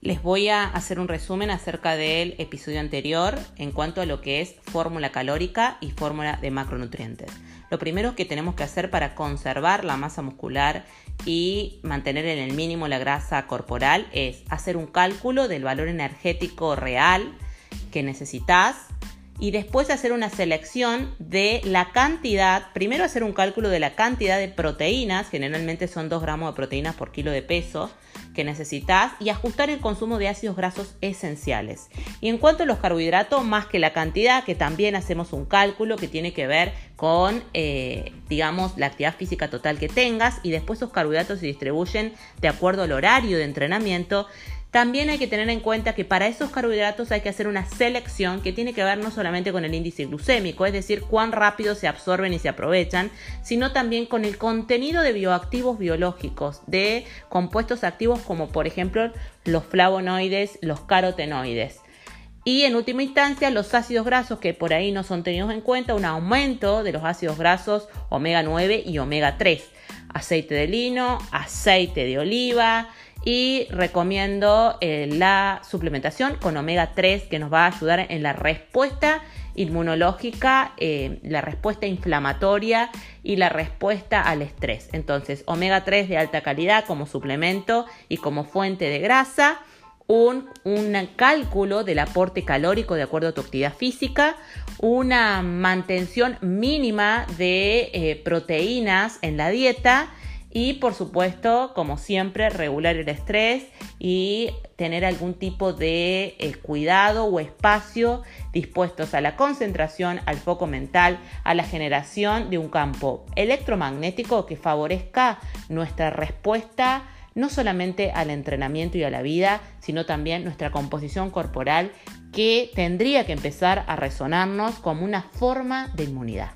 Les voy a hacer un resumen acerca del episodio anterior en cuanto a lo que es fórmula calórica y fórmula de macronutrientes. Lo primero que tenemos que hacer para conservar la masa muscular y mantener en el mínimo la grasa corporal es hacer un cálculo del valor energético real que necesitas y después hacer una selección de la cantidad, primero hacer un cálculo de la cantidad de proteínas, generalmente son 2 gramos de proteínas por kilo de peso que necesitas y ajustar el consumo de ácidos grasos esenciales. Y en cuanto a los carbohidratos, más que la cantidad, que también hacemos un cálculo que tiene que ver con, eh, digamos, la actividad física total que tengas y después esos carbohidratos se distribuyen de acuerdo al horario de entrenamiento también hay que tener en cuenta que para esos carbohidratos hay que hacer una selección que tiene que ver no solamente con el índice glucémico, es decir, cuán rápido se absorben y se aprovechan, sino también con el contenido de bioactivos biológicos, de compuestos activos como por ejemplo los flavonoides, los carotenoides. Y en última instancia, los ácidos grasos que por ahí no son tenidos en cuenta, un aumento de los ácidos grasos omega 9 y omega 3, aceite de lino, aceite de oliva, y recomiendo eh, la suplementación con omega 3 que nos va a ayudar en la respuesta inmunológica, eh, la respuesta inflamatoria y la respuesta al estrés. Entonces, omega 3 de alta calidad como suplemento y como fuente de grasa. Un, cálculo del aporte calórico de acuerdo a tu actividad física, una mantención mínima de eh, proteínas en la dieta y por supuesto, como siempre, regular el estrés y tener algún tipo de eh, cuidado o espacio dispuestos a la concentración, al foco mental, a la generación de un campo electromagnético que favorezca nuestra respuesta no solamente al entrenamiento y a la vida, sino también nuestra composición corporal que tendría que empezar a resonarnos como una forma de inmunidad.